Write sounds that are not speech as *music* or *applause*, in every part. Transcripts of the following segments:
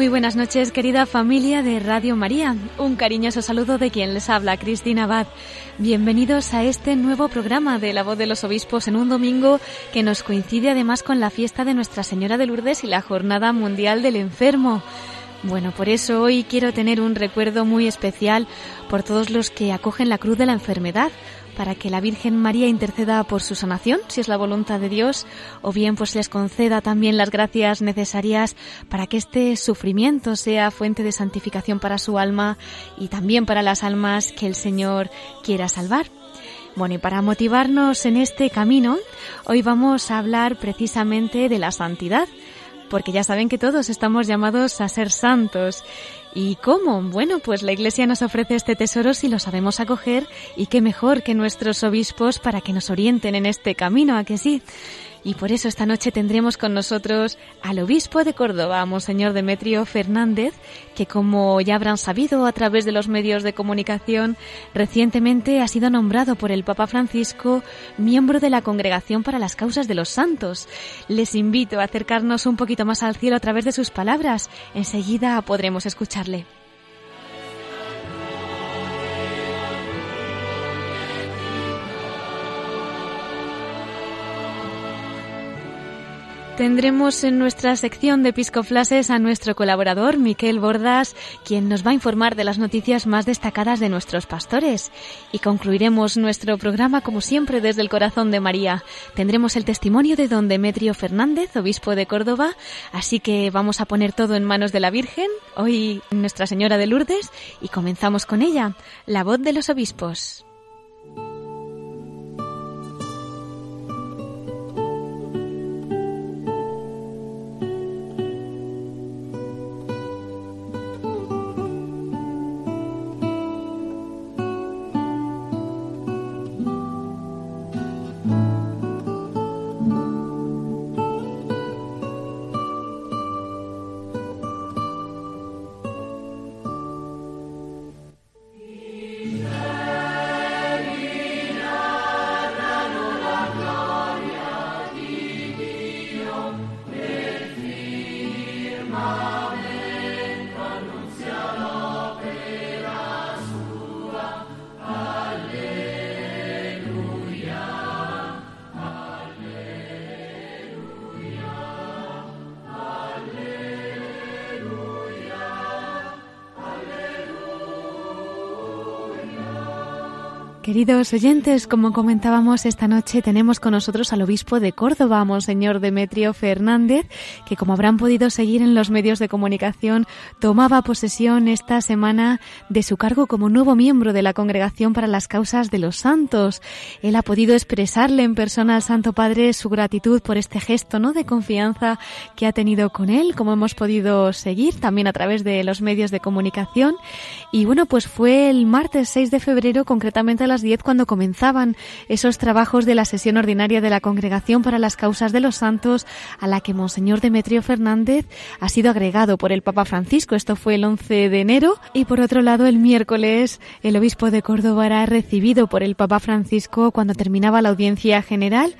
Muy buenas noches, querida familia de Radio María. Un cariñoso saludo de quien les habla, Cristina Abad. Bienvenidos a este nuevo programa de La Voz de los Obispos en un domingo que nos coincide además con la fiesta de Nuestra Señora de Lourdes y la Jornada Mundial del Enfermo. Bueno, por eso hoy quiero tener un recuerdo muy especial por todos los que acogen la cruz de la enfermedad, para que la Virgen María interceda por su sanación, si es la voluntad de Dios, o bien pues les conceda también las gracias necesarias para que este sufrimiento sea fuente de santificación para su alma y también para las almas que el Señor quiera salvar. Bueno, y para motivarnos en este camino, hoy vamos a hablar precisamente de la santidad, porque ya saben que todos estamos llamados a ser santos ¿Y cómo? Bueno, pues la Iglesia nos ofrece este tesoro si lo sabemos acoger y qué mejor que nuestros obispos para que nos orienten en este camino, ¿a que sí? Y por eso esta noche tendremos con nosotros al obispo de Córdoba, Monseñor Demetrio Fernández, que como ya habrán sabido a través de los medios de comunicación, recientemente ha sido nombrado por el Papa Francisco miembro de la Congregación para las Causas de los Santos. Les invito a acercarnos un poquito más al cielo a través de sus palabras. Enseguida podremos escucharle. Tendremos en nuestra sección de Episcoflases a nuestro colaborador, Miquel Bordas, quien nos va a informar de las noticias más destacadas de nuestros pastores. Y concluiremos nuestro programa, como siempre, desde el corazón de María. Tendremos el testimonio de don Demetrio Fernández, obispo de Córdoba, así que vamos a poner todo en manos de la Virgen, hoy Nuestra Señora de Lourdes, y comenzamos con ella, la voz de los obispos. Queridos oyentes, como comentábamos esta noche, tenemos con nosotros al obispo de Córdoba, Monseñor Demetrio Fernández, que como habrán podido seguir en los medios de comunicación, tomaba posesión esta semana de su cargo como nuevo miembro de la Congregación para las Causas de los Santos. Él ha podido expresarle en persona al Santo Padre su gratitud por este gesto, ¿no? De confianza que ha tenido con él, como hemos podido seguir también a través de los medios de comunicación. Y bueno, pues fue el martes 6 de febrero, concretamente a las 10 cuando comenzaban esos trabajos de la sesión ordinaria de la Congregación para las Causas de los Santos a la que Monseñor Demetrio Fernández ha sido agregado por el Papa Francisco. Esto fue el 11 de enero y por otro lado el miércoles el obispo de Córdoba era recibido por el Papa Francisco cuando terminaba la audiencia general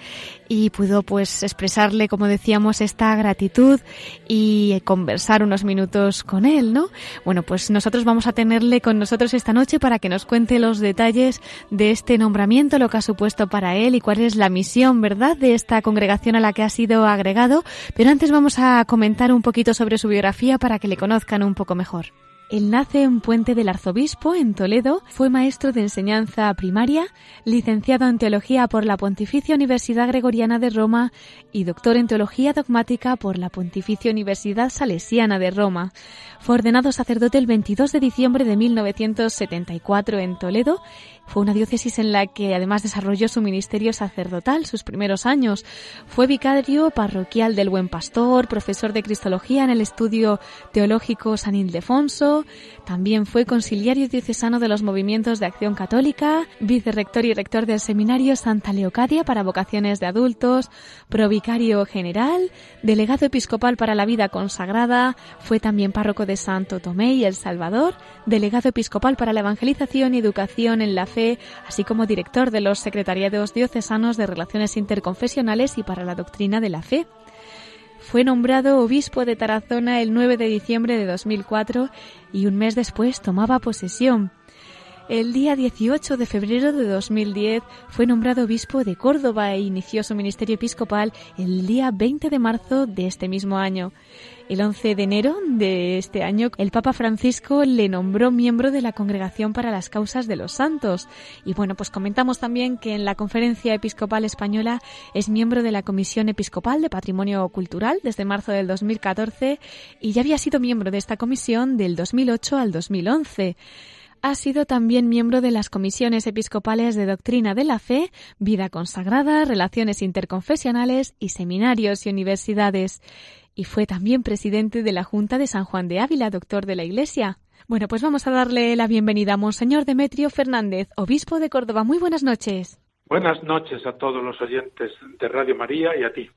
y pudo pues expresarle, como decíamos, esta gratitud y conversar unos minutos con él, ¿no? Bueno, pues nosotros vamos a tenerle con nosotros esta noche para que nos cuente los detalles de este nombramiento, lo que ha supuesto para él y cuál es la misión, ¿verdad?, de esta congregación a la que ha sido agregado. Pero antes vamos a comentar un poquito sobre su biografía para que le conozcan un poco mejor. Él nace en Puente del Arzobispo, en Toledo, fue maestro de enseñanza primaria, licenciado en Teología por la Pontificia Universidad Gregoriana de Roma y doctor en Teología Dogmática por la Pontificia Universidad Salesiana de Roma. Fue ordenado sacerdote el 22 de diciembre de 1974 en Toledo Fue una diócesis en la que además desarrolló su ministerio sacerdotal sus primeros años. Fue vicario parroquial del Buen Pastor, profesor de Cristología en el Estudio Teológico San Ildefonso, también fue conciliario diocesano de los movimientos de acción católica, vicerrector y rector del Seminario Santa Leocadia para vocaciones de adultos, provicario general, delegado episcopal para la vida consagrada, fue también párroco de Santo Tomé y El Salvador, delegado episcopal para la evangelización y educación en la fe, así como director de los secretariados diocesanos de relaciones interconfesionales y para la doctrina de la fe. Fue nombrado obispo de Tarazona el 9 de diciembre de 2004 y un mes después tomaba posesión. El día 18 de febrero de 2010 fue nombrado obispo de Córdoba e inició su ministerio episcopal el día 20 de marzo de este mismo año. El 11 de enero de este año, el Papa Francisco le nombró miembro de la Congregación para las Causas de los Santos. Y bueno, pues comentamos también que en la Conferencia Episcopal Española es miembro de la Comisión Episcopal de Patrimonio Cultural desde marzo del 2014 y ya había sido miembro de esta comisión del 2008 al 2011. Ha sido también miembro de las comisiones episcopales de Doctrina de la Fe, Vida Consagrada, Relaciones Interconfesionales y Seminarios y Universidades. Y fue también presidente de la Junta de San Juan de Ávila, doctor de la Iglesia. Bueno, pues vamos a darle la bienvenida a Monseñor Demetrio Fernández, obispo de Córdoba. Muy buenas noches. Buenas noches a todos los oyentes de Radio María y a ti.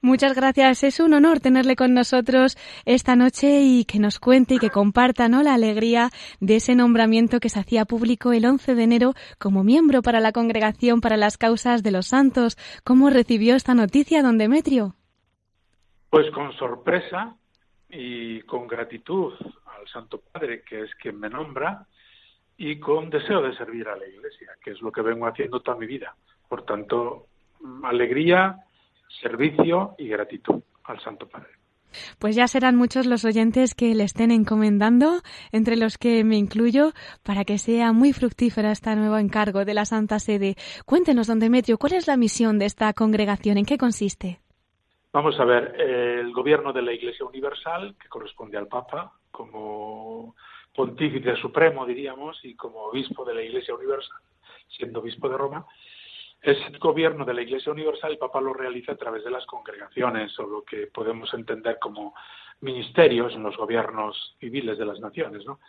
Muchas gracias. Es un honor tenerle con nosotros esta noche y que nos cuente y que comparta ¿no? la alegría de ese nombramiento que se hacía público el 11 de enero como miembro para la Congregación para las Causas de los Santos. ¿Cómo recibió esta noticia, don Demetrio? Pues con sorpresa y con gratitud al Santo Padre, que es quien me nombra, y con deseo de servir a la Iglesia, que es lo que vengo haciendo toda mi vida. Por tanto, alegría servicio y gratitud al Santo Padre. Pues ya serán muchos los oyentes que le estén encomendando, entre los que me incluyo, para que sea muy fructífera este nuevo encargo de la Santa Sede. Cuéntenos, don Demetrio, ¿cuál es la misión de esta congregación? ¿En qué consiste? Vamos a ver, el gobierno de la Iglesia Universal, que corresponde al Papa, como pontífice supremo, diríamos, y como obispo de la Iglesia Universal, siendo obispo de Roma, ese gobierno de la Iglesia Universal el Papa lo realiza a través de las congregaciones o lo que podemos entender como ministerios en los gobiernos civiles de las naciones, ¿no?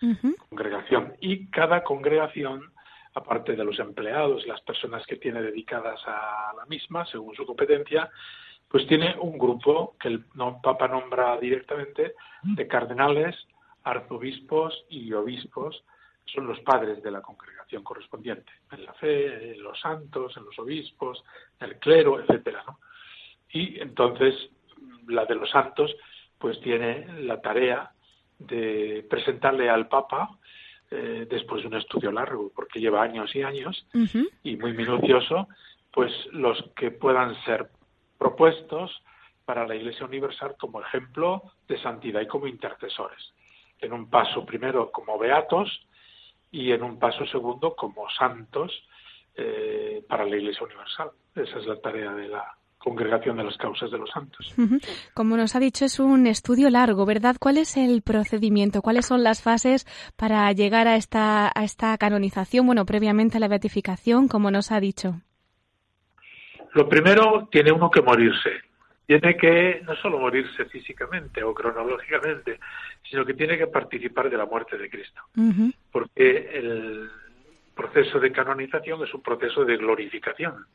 Congregación. Y cada congregación, aparte de los empleados y las personas que tiene dedicadas a la misma, según su competencia, pues tiene un grupo que el Papa nombra directamente de cardenales, arzobispos y obispos. Son los padres de la congregación correspondiente, en la fe, en los santos, en los obispos, en el clero, etcétera, ¿no? Y entonces la de los santos pues tiene la tarea de presentarle al Papa eh, después de un estudio largo, porque lleva años y años y muy minucioso, pues los que puedan ser propuestos para la Iglesia Universal como ejemplo de santidad y como intercesores. En un paso primero como beatos y en un paso segundo como santos eh, para la Iglesia Universal. Esa es la tarea de la Congregación de las Causas de los Santos. Como nos ha dicho, es un estudio largo, ¿verdad? ¿Cuál es el procedimiento? ¿Cuáles son las fases para llegar a esta, a esta canonización? Bueno, previamente a la beatificación, como nos ha dicho. Lo primero, tiene uno que morirse tiene que no solo morirse físicamente o cronológicamente, sino que tiene que participar de la muerte de Cristo. Porque el proceso de canonización es un proceso de glorificación.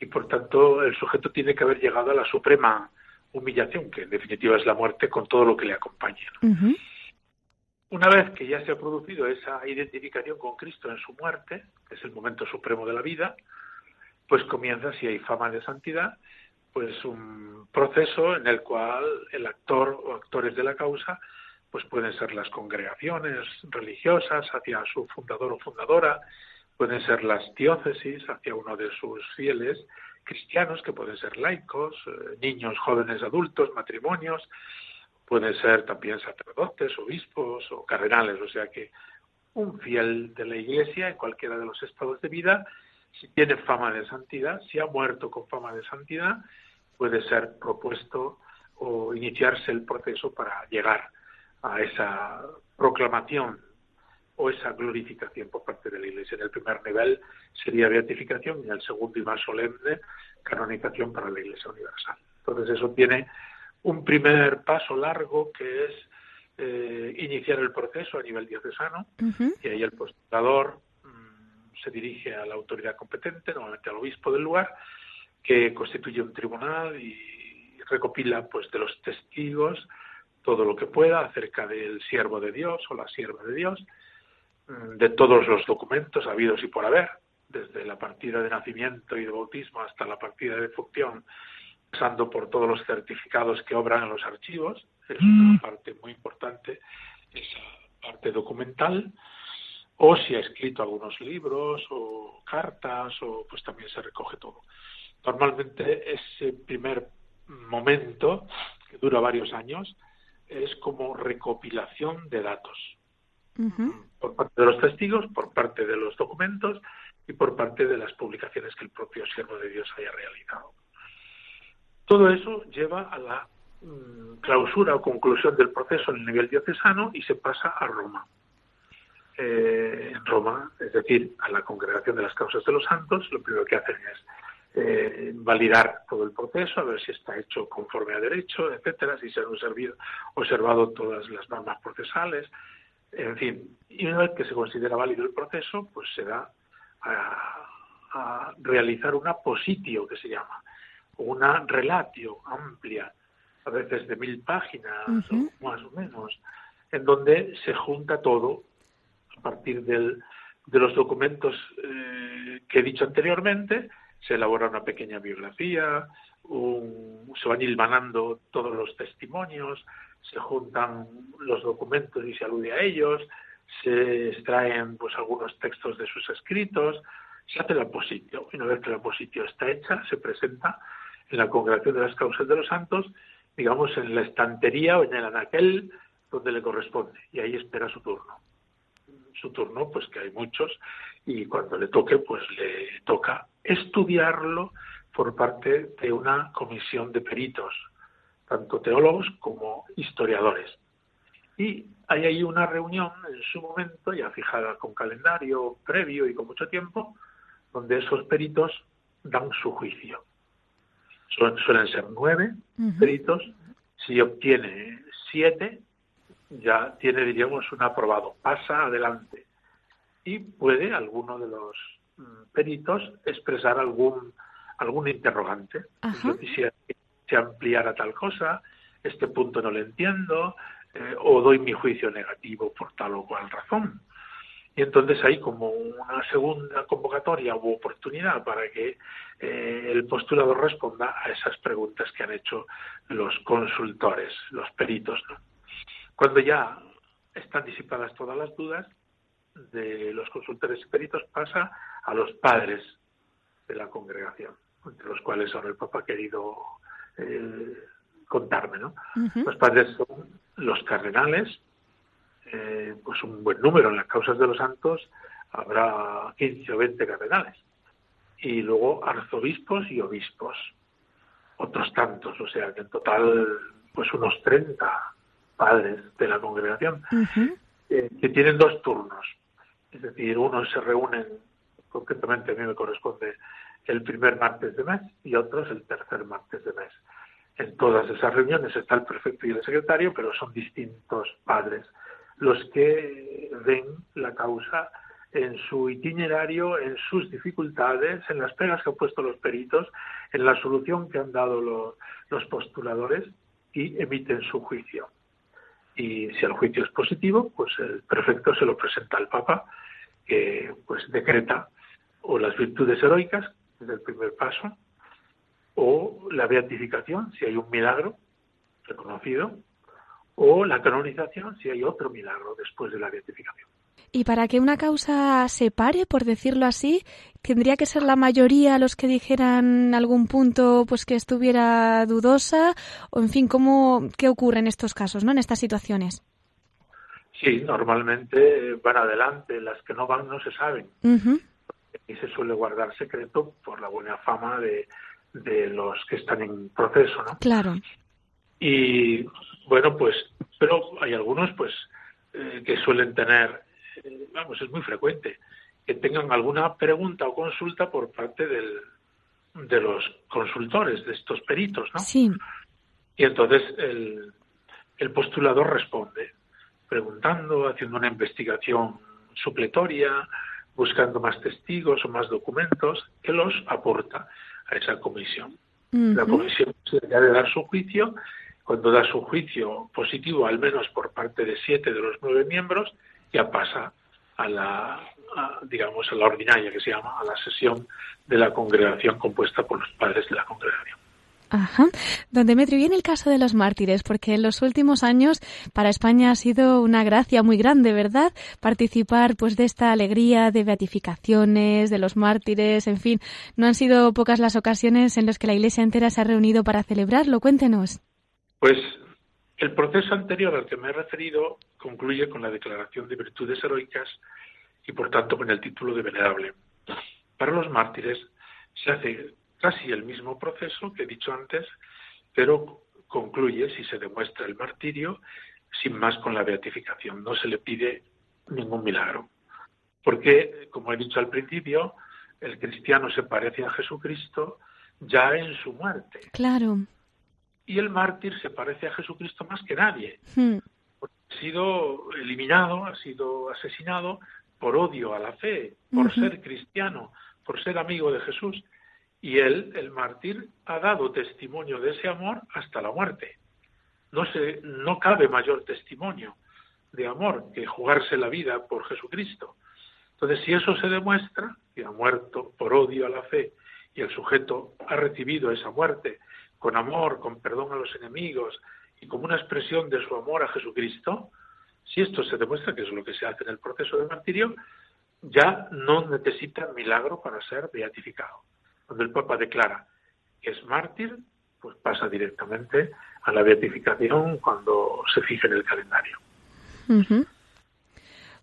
Y por tanto, el sujeto tiene que haber llegado a la suprema humillación, que en definitiva es la muerte con todo lo que le acompaña. Una vez que ya se ha producido esa identificación con Cristo en su muerte, que es el momento supremo de la vida, pues comienza, si hay fama de santidad, pues un proceso en el cual el actor o actores de la causa pues pueden ser las congregaciones religiosas hacia su fundador o fundadora, pueden ser las diócesis hacia uno de sus fieles cristianos, que pueden ser laicos, eh, niños, jóvenes, adultos, matrimonios, pueden ser también sacerdotes, obispos o cardenales, o sea que un fiel de la Iglesia en cualquiera de los estados de vida, si tiene fama de santidad, si ha muerto con fama de santidad, puede ser propuesto o iniciarse el proceso para llegar a esa proclamación o esa glorificación por parte de la Iglesia. En el primer nivel sería beatificación y en el segundo y más solemne, canonización para la Iglesia Universal. Entonces eso tiene un primer paso largo que es eh, iniciar el proceso a nivel diocesano y ahí el postulador se dirige a la autoridad competente, normalmente al obispo del lugar, que constituye un tribunal y recopila pues de los testigos todo lo que pueda acerca del siervo de Dios o la sierva de Dios, mm, de todos los documentos habidos y por haber, desde la partida de nacimiento y de bautismo hasta la partida de función, pasando por todos los certificados que obran en los archivos, es una mm. parte muy importante, esa parte documental, o si ha escrito algunos libros o cartas, o pues también se recoge todo. Normalmente ese primer momento, que dura varios años, es como recopilación de datos por parte de los testigos, por parte de los documentos y por parte de las publicaciones que el propio siervo de Dios haya realizado. Todo eso lleva a la mm, clausura o conclusión del proceso en el nivel diocesano y se pasa a Roma. Eh, en Roma, es decir, a la congregación de las causas de los santos, lo primero que hacen es eh, validar todo el proceso, a ver si está hecho conforme a derecho, etcétera, si se han observado todas las normas procesales, en fin. Y una vez que se considera válido el proceso, pues se da a, realizar una positio, que se llama, una relatio amplia, a veces de mil páginas o más o menos, en donde se junta todo a partir del, de los documentos eh, que he dicho anteriormente, se elabora una pequeña biografía, se van hilvanando todos los testimonios, se juntan los documentos y se alude a ellos, se extraen pues algunos textos de sus escritos, se hace la positio. Y una vez que la positio está hecha, se presenta en la congregación de las causas de los santos, digamos en la estantería o en el anaquel donde le corresponde, y ahí espera su turno. Su turno, pues que hay muchos, y cuando le toque, pues le toca estudiarlo por parte de una comisión de peritos, tanto teólogos como historiadores. Y hay ahí una reunión en su momento, ya fijada con calendario previo y con mucho tiempo, donde esos peritos dan su juicio. Suelen, ser nueve peritos. Si obtiene siete, ya tiene, diríamos, un aprobado. Pasa adelante y puede alguno de los mm, peritos expresar algún algún interrogante. Yo quisiera que se ampliara tal cosa, este punto no lo entiendo, eh, o doy mi juicio negativo por tal o cual razón. Y entonces hay como una segunda convocatoria u oportunidad para que eh, el postulador responda a esas preguntas que han hecho los consultores, los peritos. Cuando ya están disipadas todas las dudas, de los consultores peritos pasa a los padres de la congregación, entre los cuales ahora el Papa ha querido eh, contarme. ¿no? Los padres son los cardenales, eh, pues un buen número en las causas de los santos habrá 15 o 20 cardenales, y luego arzobispos y obispos, otros tantos, o sea que en total pues unos 30 padres de la congregación, eh, que tienen dos turnos. Es decir, unos se reúnen, concretamente a mí me corresponde el primer martes de mes y otros el tercer martes de mes. En todas esas reuniones está el prefecto y el secretario, pero son distintos padres los que ven la causa en su itinerario, en sus dificultades, en las pegas que han puesto los peritos, en la solución que han dado los, los postuladores y emiten su juicio y si el juicio es positivo, pues el prefecto se lo presenta al Papa, que pues decreta o las virtudes heroicas, es el primer paso, o la beatificación, si hay un milagro reconocido, o la canonización, si hay otro milagro después de la beatificación. Y para que una causa se pare, por decirlo así, tendría que ser la mayoría los que dijeran algún punto pues que estuviera dudosa o en fin, cómo qué ocurre en estos casos, ¿no? En estas situaciones. Sí, normalmente van adelante, las que no van no se saben. Y se suele guardar secreto por la buena fama de, de los que están en proceso, ¿no? Claro. Y bueno, pues, pero hay algunos pues eh, que suelen tener eh, vamos, es muy frecuente que tengan alguna pregunta o consulta por parte del, de los consultores, de estos peritos, ¿no? Sí. Y entonces el, el postulador responde, preguntando, haciendo una investigación supletoria, buscando más testigos o más documentos, que los aporta a esa comisión. La comisión se debe dar su juicio, cuando da su juicio positivo, al menos por parte de siete de los nueve miembros, ya pasa a la, digamos, a la ordinaria, que se llama, a la sesión de la congregación compuesta por los padres de la congregación. Ajá. Don Demetrio, viene el caso de los mártires, porque en los últimos años para España ha sido una gracia muy grande, ¿verdad? Participar pues de esta alegría de beatificaciones, de los mártires, en fin, no han sido pocas las ocasiones en las que la Iglesia entera se ha reunido para celebrarlo. Cuéntenos. Pues el proceso anterior al que me he referido concluye con la declaración de virtudes heroicas y por tanto con el título de venerable. Para los mártires se hace casi el mismo proceso que he dicho antes, pero concluye, si se demuestra el martirio, sin más con la beatificación. No se le pide ningún milagro. Porque, como he dicho al principio, el cristiano se parece a Jesucristo ya en su muerte. Claro. Y el mártir se parece a Jesucristo más que nadie. Hmm. Ha sido eliminado, ha sido asesinado por odio a la fe, por ser cristiano, por ser amigo de Jesús. Y él, el mártir, ha dado testimonio de ese amor hasta la muerte. No, se, no cabe mayor testimonio de amor que jugarse la vida por Jesucristo. Entonces, si eso se demuestra, que ha muerto por odio a la fe y el sujeto ha recibido esa muerte con amor, con perdón a los enemigos y como una expresión de su amor a Jesucristo, si esto se demuestra, que es lo que se hace en el proceso de martirio, ya no necesita milagro para ser beatificado. Cuando el Papa declara que es mártir, pues pasa directamente a la beatificación cuando se fije en el calendario.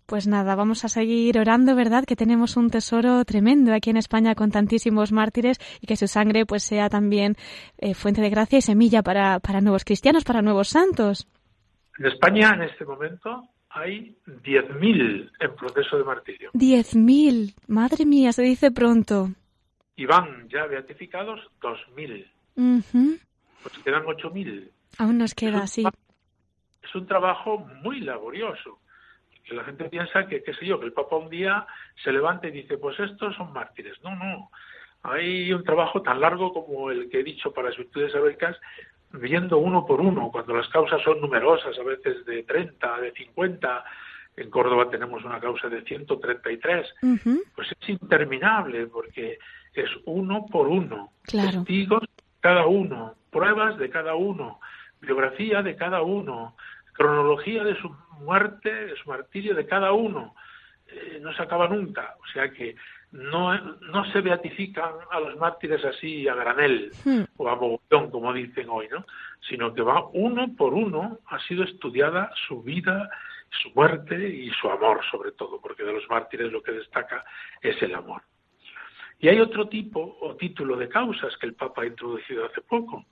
Pues nada, vamos a seguir orando, ¿verdad? Que tenemos un tesoro tremendo aquí en España con tantísimos mártires y que su sangre pues sea también eh, fuente de gracia y semilla para, para nuevos cristianos, para nuevos santos. En España en este momento hay 10.000 en proceso de martirio. 10.000, madre mía, se dice pronto y van ya beatificados 2.000. Pues quedan 8.000. Aún nos queda, sí. Es un trabajo muy laborioso. Que la gente piensa que, qué sé yo, que el Papa un día se levanta y dice, pues estos son mártires. No, no. Hay un trabajo tan largo como el que he dicho para las virtudes heroicas, viendo uno por uno, cuando las causas son numerosas, a veces de 30, de 50, en Córdoba tenemos una causa de 133, pues es interminable porque es uno por uno, testigos cada uno, pruebas de cada uno, biografía de cada uno, cronología de su muerte, de su martirio de cada uno. Eh, no se acaba nunca, o sea que no, no se beatifican a los mártires así a granel hmm. o a mogollón, como dicen hoy, ¿no? sino que va uno por uno, ha sido estudiada su vida, su muerte y su amor sobre todo, porque de los mártires lo que destaca es el amor. Y hay otro tipo o título de causas que el Papa ha introducido hace poco.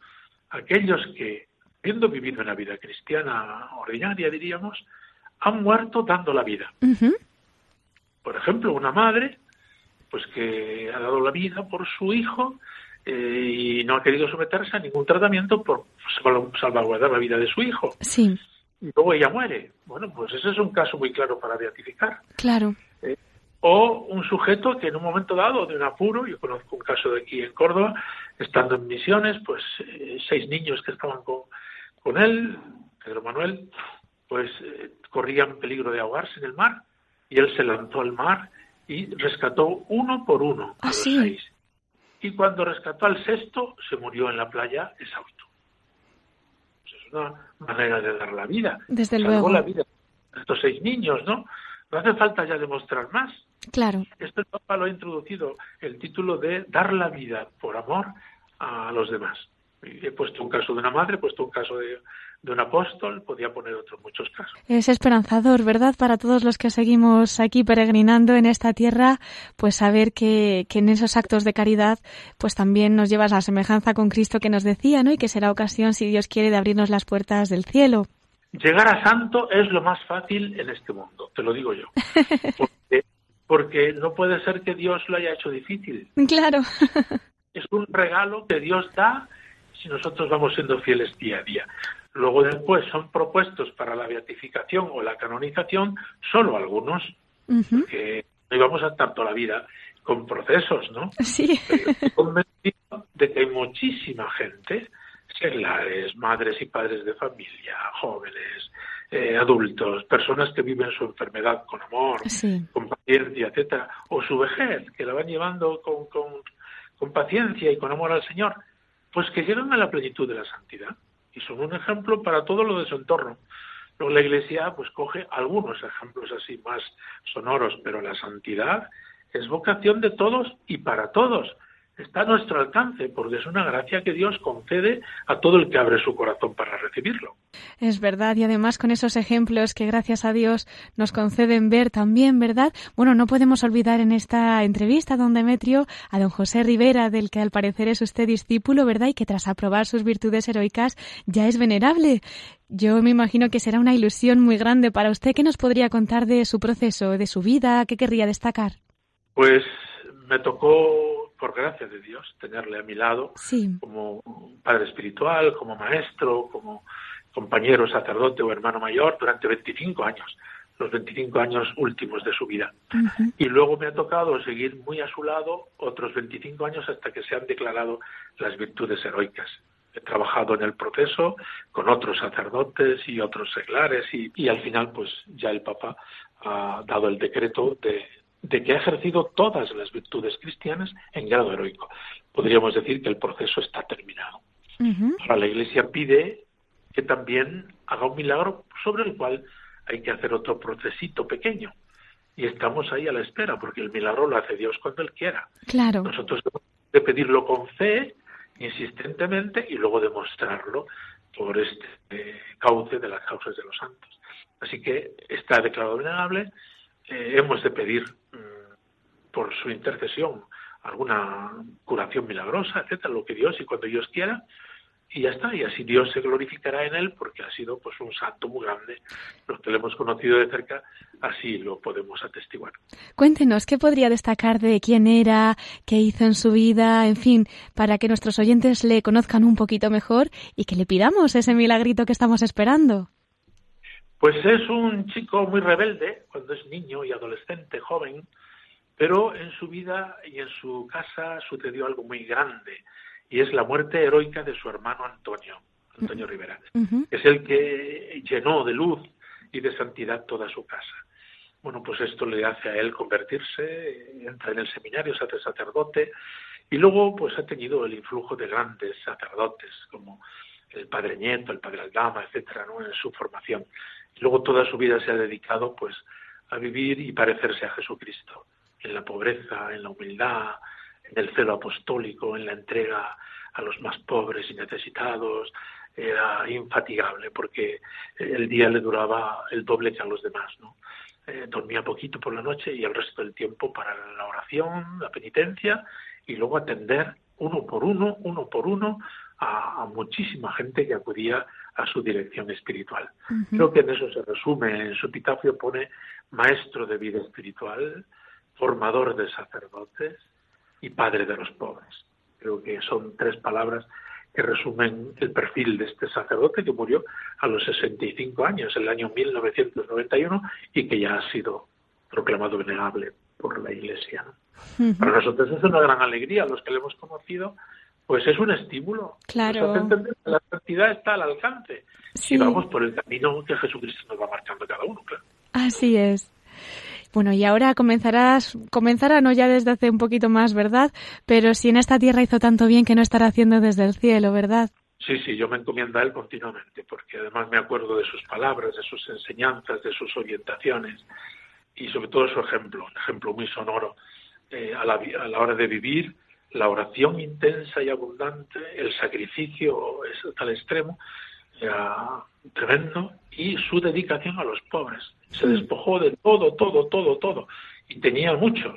Aquellos que, habiendo vivido una vida cristiana ordinaria, diríamos, han muerto dando la vida. Por ejemplo, una madre, pues que ha dado la vida por su hijo eh, y no ha querido someterse a ningún tratamiento por salvaguardar la vida de su hijo. Sí. Y luego ella muere. Bueno, pues ese es un caso muy claro para beatificar. Claro. Eh, o un sujeto que en un momento dado de un apuro, yo conozco un caso de aquí en Córdoba, estando en misiones, pues eh, seis niños que estaban con, con él, Pedro Manuel, pues eh, corrían peligro de ahogarse en el mar y él se lanzó al mar y rescató uno por uno a ¿Ah, los seis. Y cuando rescató al sexto, se murió en la playa exhausto. Pues es una manera de dar la vida. Desde luego. la vida a estos seis niños, ¿no? No hace falta ya demostrar más. Claro. Esto el Papa lo ha introducido el título de dar la vida por amor a los demás. He puesto un caso de una madre, he puesto un caso de, un apóstol, podía poner otros muchos casos. Es esperanzador, ¿verdad? Para todos los que seguimos aquí peregrinando en esta tierra, pues saber que, que en esos actos de caridad, pues también nos llevas a la semejanza con Cristo que nos decía, ¿no? Y que será ocasión, si Dios quiere, de abrirnos las puertas del cielo. llegar a santo es lo más fácil en este mundo, te lo digo yo. *laughs* Porque, porque no puede ser que Dios lo haya hecho difícil. Claro. *laughs* Es un regalo que Dios da si nosotros vamos siendo fieles día a día. Luego después son propuestos para la beatificación o la canonización solo algunos, que no íbamos a estar toda la vida con procesos, ¿no? Sí. estoy convencido de que hay muchísima gente, seglares, madres y padres de familia, jóvenes, eh, adultos, personas que viven su enfermedad con amor, con paciencia, etcétera, o su vejez, que la van llevando con, con, con paciencia y con amor al Señor, pues que llegan a la plenitud de la santidad y son un ejemplo para todo lo de su entorno. Luego la Iglesia pues coge algunos ejemplos así más sonoros, pero la santidad es vocación de todos y para todos. Está a nuestro alcance porque es una gracia que Dios concede a todo el que abre su corazón para recibirlo. Es verdad, y además con esos ejemplos que gracias a Dios nos conceden ver también, ¿verdad? Bueno, no podemos olvidar en esta entrevista, don Demetrio, a don José Rivera, del que al parecer es usted discípulo, ¿verdad? Y que tras aprobar sus virtudes heroicas ya es venerable. Yo me imagino que será una ilusión muy grande para usted. ¿Qué nos podría contar de su proceso, de su vida? ¿Qué querría destacar? Pues me tocó, por gracia de Dios, tenerle a mi lado como padre espiritual, como maestro, como compañero sacerdote o hermano mayor durante 25 años, los 25 años últimos de su vida. Y luego me ha tocado seguir muy a su lado otros 25 años hasta que se han declarado las virtudes heroicas. He trabajado en el proceso con otros sacerdotes y otros seglares y, y al final pues ya el Papa ha dado el decreto de de que ha ejercido todas las virtudes cristianas en grado heroico. Podríamos decir que el proceso está terminado. Ahora la Iglesia pide que también haga un milagro sobre el cual hay que hacer otro procesito pequeño. Y estamos ahí a la espera, porque el milagro lo hace Dios cuando Él quiera. Claro. Nosotros tenemos que pedirlo con fe, insistentemente, y luego demostrarlo por este cauce de las causas de los santos. Así que está declarado venerable, eh, hemos de pedir mm, por su intercesión alguna curación milagrosa, etcétera, lo que Dios y cuando Dios quiera, y ya está, y así Dios se glorificará en él porque ha sido pues un santo muy grande. Los que lo hemos conocido de cerca, así lo podemos atestiguar. Cuéntenos, ¿qué podría destacar de quién era, qué hizo en su vida, en fin, para que nuestros oyentes le conozcan un poquito mejor y que le pidamos ese milagrito que estamos esperando? Pues es un chico muy rebelde cuando es niño y adolescente, joven, pero en su vida y en su casa sucedió algo muy grande y es la muerte heroica de su hermano Antonio, Antonio Rivera. Es el que llenó de luz y de santidad toda su casa. Bueno, pues esto le hace a él convertirse, entra en el seminario, se hace sacerdote y luego pues ha tenido el influjo de grandes sacerdotes como el padre Nieto, el padre Aldama, etcétera, ¿no? en su formación. Luego toda su vida se ha dedicado pues a vivir y parecerse a Jesucristo, en la pobreza, en la humildad, en el celo apostólico, en la entrega a los más pobres y necesitados, era infatigable porque el día le duraba el doble que a los demás, ¿no? Eh, dormía poquito por la noche y el resto del tiempo para la oración, la penitencia y luego atender uno por uno, uno por uno a, muchísima gente que acudía a su dirección espiritual. Creo que en eso se resume. En su epitafio pone maestro de vida espiritual, formador de sacerdotes y padre de los pobres. Creo que son tres palabras que resumen el perfil de este sacerdote que murió a los 65 años, el año 1991, y que ya ha sido proclamado venerable por la Iglesia. Para nosotros es una gran alegría, los que le hemos conocido, pues es un estímulo. Claro. la santidad está al alcance. Y vamos por el camino que Jesucristo nos va marcando cada uno, claro. Así es. Bueno, y ahora comenzarás, comenzará no ya desde hace un poquito más, ¿verdad? Pero si en esta tierra hizo tanto bien que no estará haciendo desde el cielo, ¿verdad? Sí, sí, yo me encomiendo a él continuamente, porque además me acuerdo de sus palabras, de sus enseñanzas, de sus orientaciones y sobre todo su ejemplo, un ejemplo muy sonoro eh, a, la, a la hora de vivir la oración intensa y abundante, el sacrificio es hasta el extremo, era tremendo, y su dedicación a los pobres. Se despojó de todo, todo, todo, todo, y tenía mucho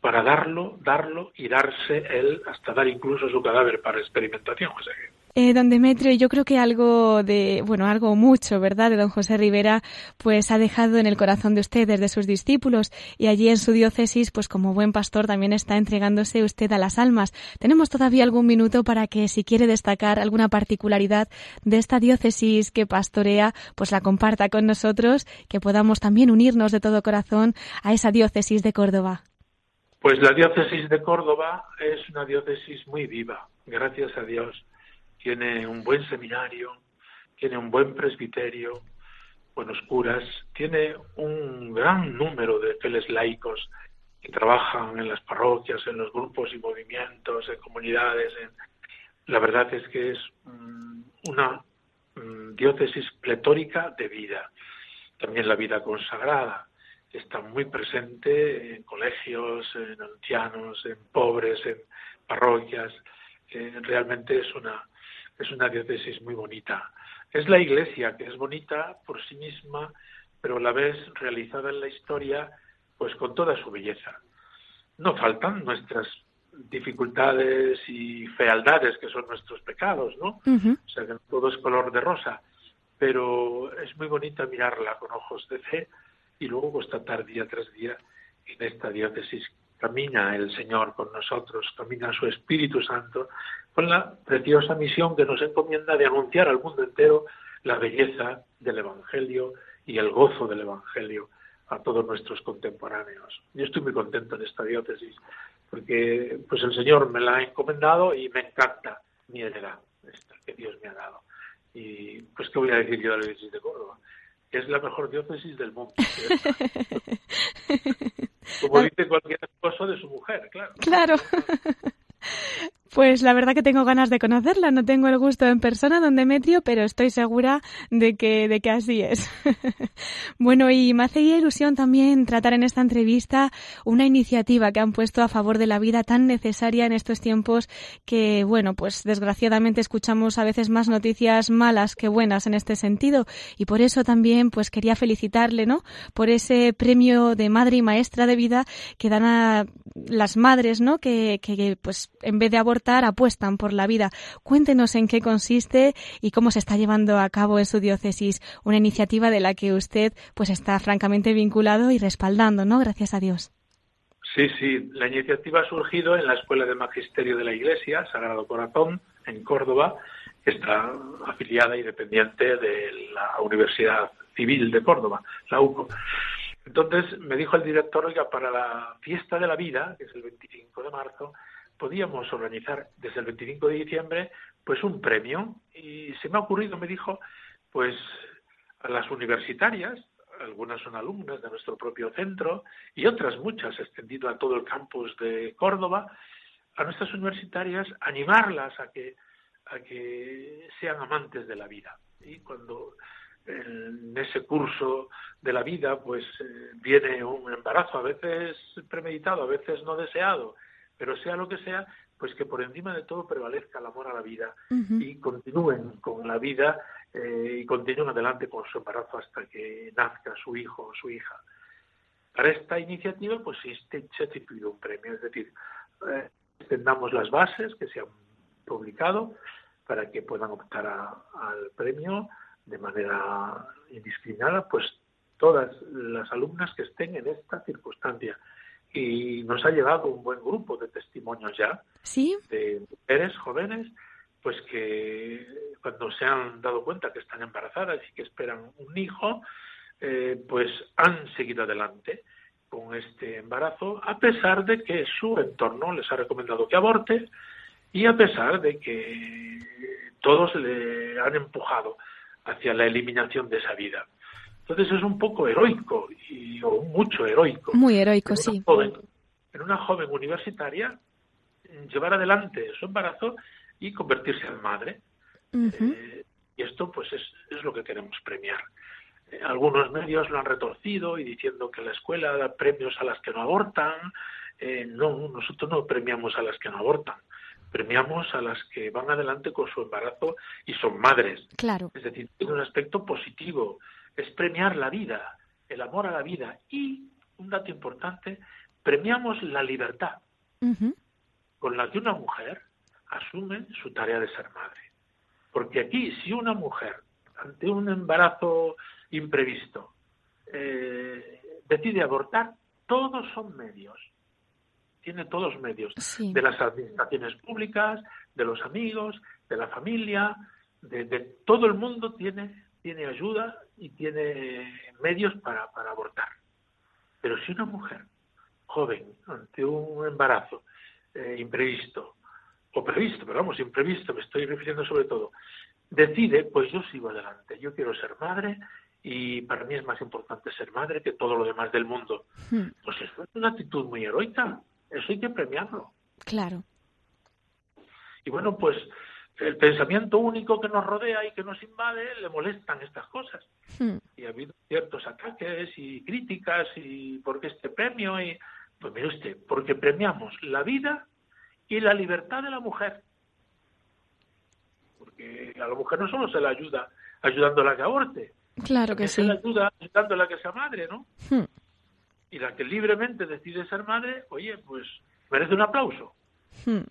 para darlo, darlo y darse él hasta dar incluso su cadáver para experimentación. O sea que Eh, don Demetrio, yo creo que algo de, bueno, algo mucho, ¿verdad?, de don José Rivera, pues ha dejado en el corazón de ustedes, de sus discípulos, y allí en su diócesis, pues como buen pastor también está entregándose usted a las almas. Tenemos todavía algún minuto para que, si quiere destacar alguna particularidad de esta diócesis que pastorea, pues la comparta con nosotros, que podamos también unirnos de todo corazón a esa diócesis de Córdoba. Pues la diócesis de Córdoba es una diócesis muy viva, gracias a Dios tiene un buen seminario, tiene un buen presbiterio, buenos curas, tiene un gran número de fieles laicos que trabajan en las parroquias, en los grupos y movimientos, en comunidades. La verdad es que es mm, una mm, diócesis pletórica de vida. También la vida consagrada está muy presente en colegios, en ancianos, en pobres, en parroquias. Eh, realmente es una es una diócesis muy bonita. Es la iglesia que es bonita por sí misma, pero a la vez realizada en la historia, pues con toda su belleza. No faltan nuestras dificultades y fealdades que son nuestros pecados, ¿no? O sea que todo es color de rosa, pero es muy bonita mirarla con ojos de fe y luego constatar día tras día en esta diócesis camina el Señor con nosotros, camina su Espíritu Santo con la preciosa misión que nos encomienda de anunciar al mundo entero la belleza del Evangelio y el gozo del Evangelio a todos nuestros contemporáneos. Yo estoy muy contento en esta diócesis porque pues el Señor me la ha encomendado y me encanta mi heredad esta que Dios me ha dado. Y pues qué voy a decir yo de la diócesis de Córdoba, es la mejor diócesis del mundo. *laughs* Como dice cualquier esposo de su mujer, claro. Claro. *laughs* Pues la verdad que tengo ganas de conocerla. No tengo el gusto en persona, don Demetrio, pero estoy segura de que, de que así es. *laughs* bueno, y me hace ilusión también tratar en esta entrevista una iniciativa que han puesto a favor de la vida tan necesaria en estos tiempos que, bueno, pues desgraciadamente escuchamos a veces más noticias malas que buenas en este sentido. Y por eso también, pues quería felicitarle, ¿no? Por ese premio de madre y maestra de vida que dan a las madres, ¿no? Que, que pues en vez de abortar apuestan por la vida. Cuéntenos en qué consiste y cómo se está llevando a cabo en su diócesis una iniciativa de la que usted pues está francamente vinculado y respaldando, ¿no? Gracias a Dios. Sí, sí, la iniciativa ha surgido en la Escuela de Magisterio de la Iglesia, Sagrado Corazón, en Córdoba, que está afiliada y dependiente de la Universidad Civil de Córdoba, la UCO. Entonces me dijo el director, oiga, para la fiesta de la vida, que es el 25 de marzo, podíamos organizar desde el 25 de diciembre pues un premio. Y se me ha ocurrido, me dijo, pues a las universitarias, algunas son alumnas de nuestro propio centro y otras muchas extendido a todo el campus de Córdoba, a nuestras universitarias animarlas a que a que sean amantes de la vida. Y cuando en ese curso de la vida pues eh, viene un embarazo a veces premeditado a veces no deseado pero sea lo que sea, pues que por encima de todo prevalezca el amor a la vida y continúen con la vida eh, y continúen adelante con su embarazo hasta que nazca su hijo o su hija. Para esta iniciativa, pues se ha instituido un premio, es decir, eh, extendamos las bases que se han publicado para que puedan optar al premio de manera indiscriminada, pues todas las alumnas que estén en esta circunstancia y nos ha llegado un buen grupo de testimonios ya de mujeres jóvenes pues que cuando se han dado cuenta que están embarazadas y que esperan un hijo eh, pues han seguido adelante con este embarazo a pesar de que su entorno les ha recomendado que aborte y a pesar de que todos le han empujado hacia la eliminación de esa vida. Entonces es un poco heroico, y, o mucho heroico. Muy heroico, sí. en una joven universitaria, llevar adelante su embarazo y convertirse en madre. Eh, y esto pues es, es, lo que queremos premiar. Eh, algunos medios lo han retorcido y diciendo que la escuela da premios a las que no abortan. Eh, no, nosotros no premiamos a las que no abortan premiamos a las que van adelante con su embarazo y son madres. Claro. Es decir, tiene un aspecto positivo es premiar la vida, el amor a la vida y, un dato importante, premiamos la libertad con la que una mujer asume su tarea de ser madre. Porque aquí, si una mujer, ante un embarazo imprevisto, eh, decide abortar, todos son medios. Tiene todos medios. De las administraciones públicas, de los amigos, de la familia, de, todo el mundo tiene, tiene ayuda y tiene medios para, para abortar. Pero si una mujer joven ante un embarazo eh, imprevisto, o previsto, pero vamos, imprevisto, me estoy refiriendo sobre todo, decide, pues yo sigo adelante, yo quiero ser madre y para mí es más importante ser madre que todo lo demás del mundo. Hmm. Pues eso es una actitud muy heroica, eso hay que premiarlo. Claro. Y bueno, pues el pensamiento único que nos rodea y que nos invade le molestan estas cosas. Hmm. Y ha habido ciertos ataques y críticas y por qué este premio y pues mire usted, porque premiamos la vida y la libertad de la mujer. Porque a la mujer no solo se la ayuda ayudándola a que aborte, claro que sí. se la ayuda ayudándola a que sea madre, ¿no? Hmm. Y la que libremente decide ser madre, oye, pues merece un aplauso. Hmm.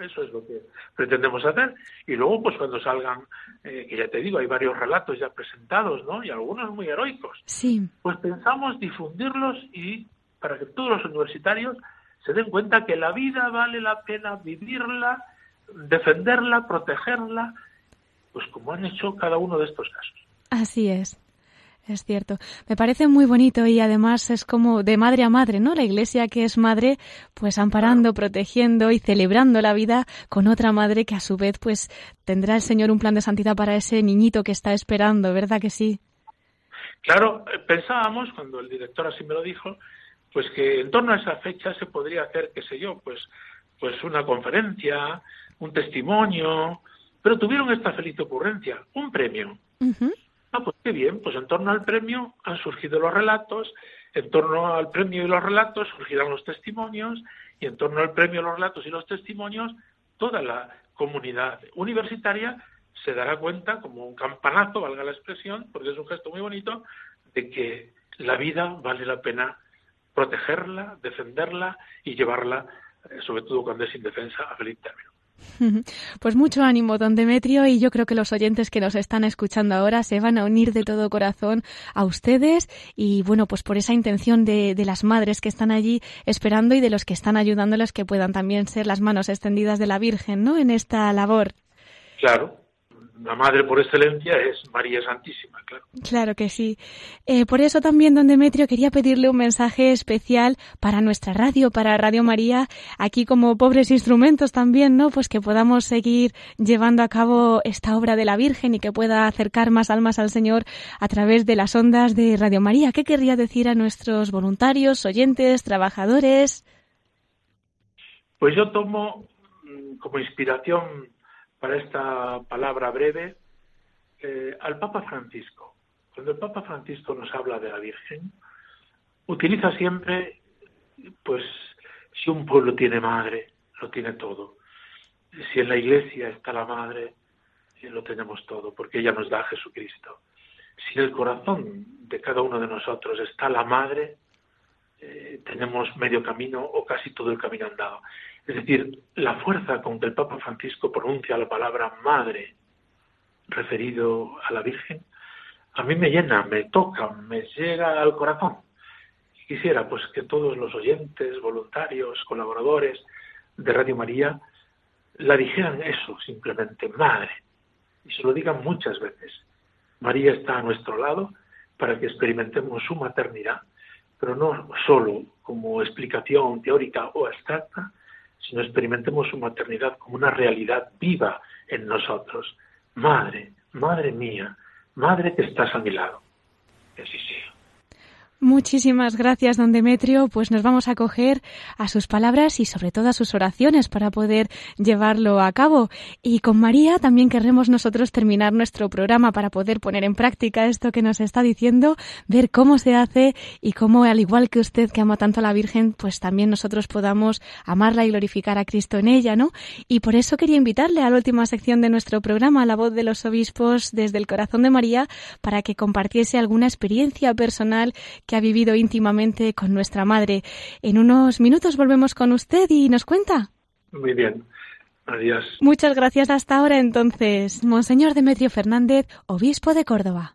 Eso es lo que pretendemos hacer. Y luego, pues cuando salgan, eh, que ya te digo, hay varios relatos ya presentados, ¿no? Y algunos muy heroicos. Sí. Pues pensamos difundirlos y para que todos los universitarios se den cuenta que la vida vale la pena vivirla, defenderla, protegerla, pues como han hecho cada uno de estos casos. Así es. Es cierto. Me parece muy bonito y además es como de madre a madre, ¿no? La iglesia que es madre, pues amparando, protegiendo y celebrando la vida con otra madre que a su vez, pues tendrá el Señor un plan de santidad para ese niñito que está esperando, ¿verdad que sí? Claro, eh, pensábamos, cuando el director así me lo dijo, pues que en torno a esa fecha se podría hacer, qué sé yo, pues, pues una conferencia, un testimonio, pero tuvieron esta feliz ocurrencia, un premio. Ah, pues qué bien, pues en torno al premio han surgido los relatos, en torno al premio y los relatos surgirán los testimonios, y en torno al premio, los relatos y los testimonios, toda la comunidad universitaria se dará cuenta, como un campanazo, valga la expresión, porque es un gesto muy bonito, de que la vida vale la pena protegerla, defenderla y llevarla, eh, sobre todo cuando es indefensa, a feliz término. *laughs* Pues mucho ánimo, don Demetrio, y yo creo que los oyentes que nos están escuchando ahora se van a unir de todo corazón a ustedes y bueno, pues por esa intención de, de las madres que están allí esperando y de los que están ayudándoles que puedan también ser las manos extendidas de la Virgen, ¿no? En esta labor. Claro, la madre por excelencia es María Santísima, claro. Claro que sí. Eh, por eso también, don Demetrio, quería pedirle un mensaje especial para nuestra radio, para Radio María, aquí como pobres instrumentos también, ¿no? Pues que podamos seguir llevando a cabo esta obra de la Virgen y que pueda acercar más almas al Señor a través de las ondas de Radio María. ¿Qué querría decir a nuestros voluntarios, oyentes, trabajadores? Pues yo tomo mm, como inspiración para esta palabra breve eh, al Papa Francisco. Cuando el Papa Francisco nos habla de la Virgen, utiliza siempre, pues, si un pueblo tiene madre, lo tiene todo. Si en la iglesia está la madre, eh, lo tenemos todo, porque ella nos da a Jesucristo. Si en el corazón de cada uno de nosotros está la madre, eh, tenemos medio camino o casi todo el camino andado. Es decir, la fuerza con que el Papa Francisco pronuncia la palabra madre referido a la Virgen, a mí me llena, me toca, me llega al corazón. Quisiera pues que todos los oyentes, voluntarios, colaboradores de Radio María la dijeran eso simplemente, madre, y se lo digan muchas veces. María está a nuestro lado para que experimentemos su maternidad, pero no solo como explicación teórica o abstracta, sino experimentemos su maternidad como una realidad viva en nosotros. Madre, madre mía, madre que estás a mi lado. Que. Muchísimas gracias, don Demetrio. Pues nos vamos a acoger a sus palabras y sobre todo a sus oraciones para poder llevarlo a cabo. Y con María también querremos nosotros terminar nuestro programa para poder poner en práctica esto que nos está diciendo, ver cómo se hace y cómo, al igual que usted que ama tanto a la Virgen, pues también nosotros podamos amarla y glorificar a Cristo en ella, ¿no? Y por eso quería invitarle a la última sección de nuestro programa, La voz de los obispos desde el corazón de María, para que compartiese alguna experiencia personal que ha vivido íntimamente con nuestra madre. En unos minutos volvemos con usted y nos cuenta. Muy bien. Adiós. Muchas gracias hasta ahora entonces, Monseñor Demetrio Fernández, obispo de Córdoba.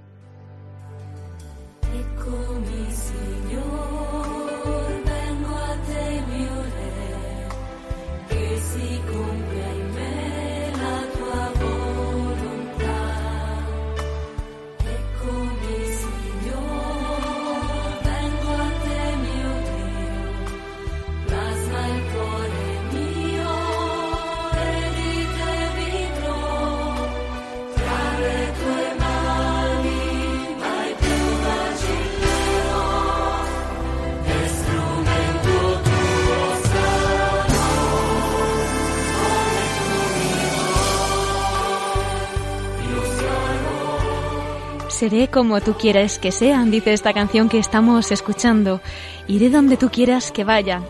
Seré como tú quieras que sean, dice esta canción que estamos escuchando. Iré donde tú quieras que vaya.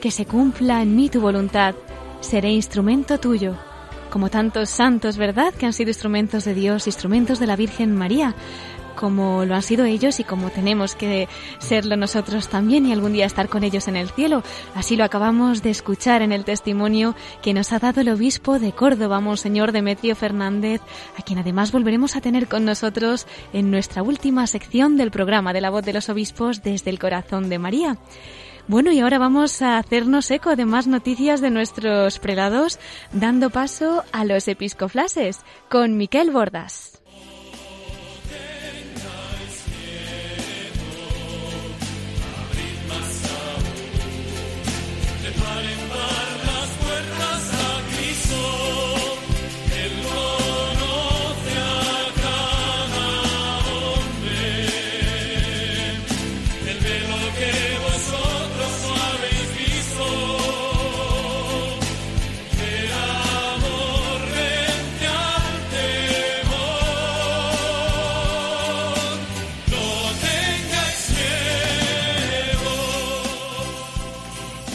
Que se cumpla en mí tu voluntad. Seré instrumento tuyo. Como tantos santos, ¿verdad? Que han sido instrumentos de Dios, instrumentos de la Virgen María como lo han sido ellos y como tenemos que serlo nosotros también y algún día estar con ellos en el cielo. Así lo acabamos de escuchar en el testimonio que nos ha dado el obispo de Córdoba, Monseñor Demetrio Fernández, a quien además volveremos a tener con nosotros en nuestra última sección del programa de la voz de los obispos desde el corazón de María. Bueno, y ahora vamos a hacernos eco de más noticias de nuestros prelados, dando paso a los episcoflases con Miquel Bordas.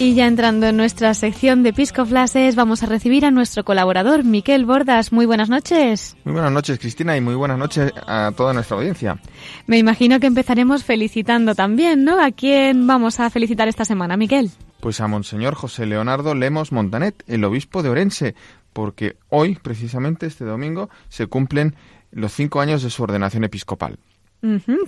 Y ya entrando en nuestra sección de Pisco Flashes, vamos a recibir a nuestro colaborador, Miquel Bordas. Muy buenas noches. Muy buenas noches, Cristina, y muy buenas noches a toda nuestra audiencia. Me imagino que empezaremos felicitando también, ¿no? ¿A quién vamos a felicitar esta semana, Miquel? Pues a Monseñor José Leonardo Lemos Montanet, el obispo de Orense, porque hoy, precisamente este domingo, se cumplen los cinco años de su ordenación episcopal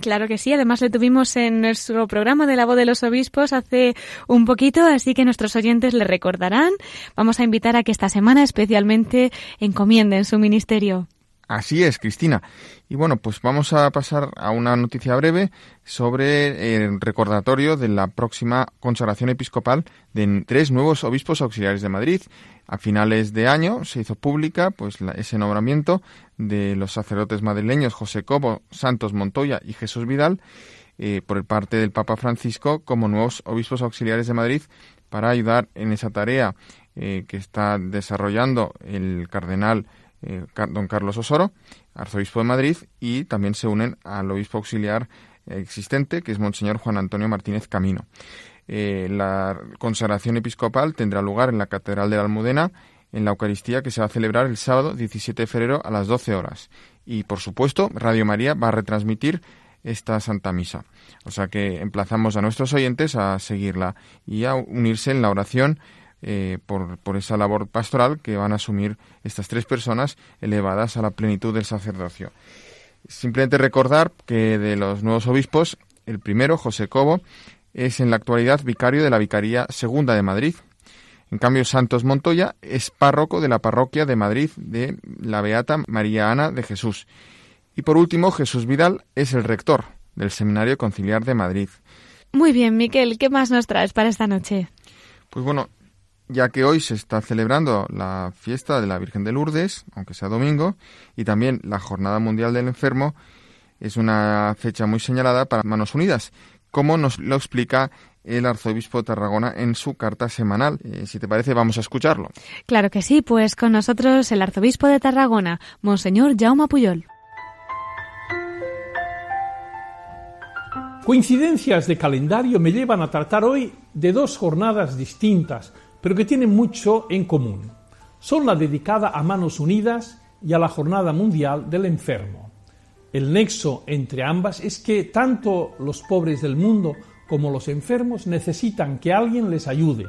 claro que sí. Además le tuvimos en nuestro programa de la voz de los obispos hace un poquito, así que nuestros oyentes le recordarán. Vamos a invitar a que esta semana especialmente encomienden su ministerio. Así es, Cristina. Y bueno, pues vamos a pasar a una noticia breve sobre el recordatorio de la próxima consagración episcopal de tres nuevos obispos auxiliares de Madrid. A finales de año se hizo pública pues ese nombramiento de los sacerdotes madrileños José Cobo, Santos Montoya y Jesús Vidal eh, por parte del Papa Francisco como nuevos obispos auxiliares de Madrid para ayudar en esa tarea eh, que está desarrollando el cardenal eh, don Carlos Osoro, arzobispo de Madrid, y también se unen al obispo auxiliar existente, que es Monseñor Juan Antonio Martínez Camino. Eh, la consagración episcopal tendrá lugar en la Catedral de la Almudena, en la Eucaristía que se va a celebrar el sábado 17 de febrero a las 12 horas. Y, por supuesto, Radio María va a retransmitir esta Santa Misa. O sea que emplazamos a nuestros oyentes a seguirla y a unirse en la oración eh, por, por, esa labor pastoral que van a asumir estas tres personas elevadas a la plenitud del sacerdocio. Simplemente recordar que de los nuevos obispos, el primero, José Cobo, es en la actualidad vicario de la Vicaría Segunda de Madrid. En cambio, Santos Montoya es párroco de la parroquia de Madrid de la Beata María Ana de Jesús. Y por último, Jesús Vidal es el rector del Seminario Conciliar de Madrid. Muy bien, Miquel, ¿qué más nos traes para esta noche? Pues bueno, ya que hoy se está celebrando la fiesta de la Virgen de Lourdes, aunque sea domingo, y también la Jornada Mundial del Enfermo, es una fecha muy señalada para Manos Unidas, como nos lo explica el arzobispo de Tarragona en su carta semanal. Eh, si te parece, vamos a escucharlo. Claro que sí, pues con nosotros el arzobispo de Tarragona, Monseñor Jaume Puyol. Coincidencias de calendario me llevan a tratar hoy de dos jornadas distintas pero que tienen mucho en común. Son la dedicada a Manos Unidas y a la Jornada Mundial del Enfermo. El nexo entre ambas es que tanto los pobres del mundo como los enfermos necesitan que alguien les ayude.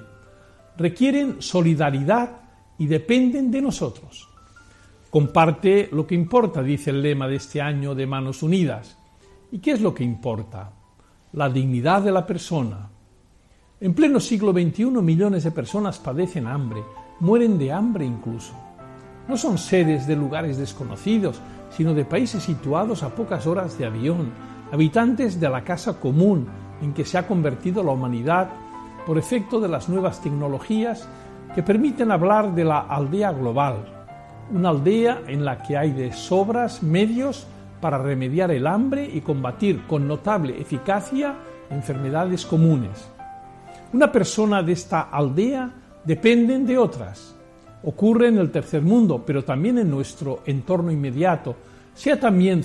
Requieren solidaridad y dependen de nosotros. Comparte lo que importa, dice el lema de este año de Manos Unidas. ¿Y qué es lo que importa? La dignidad de la persona, en pleno siglo XXI millones de personas padecen hambre, mueren de hambre incluso. No son seres de lugares desconocidos, sino de países situados a pocas horas de avión, habitantes de la casa común en que se ha convertido la humanidad por efecto de las nuevas tecnologías que permiten hablar de la aldea global, una aldea en la que hay de sobras medios para remediar el hambre y combatir con notable eficacia enfermedades comunes. Una persona de esta aldea dependen de otras. Ocurre en el tercer mundo, pero también en nuestro entorno inmediato, sea también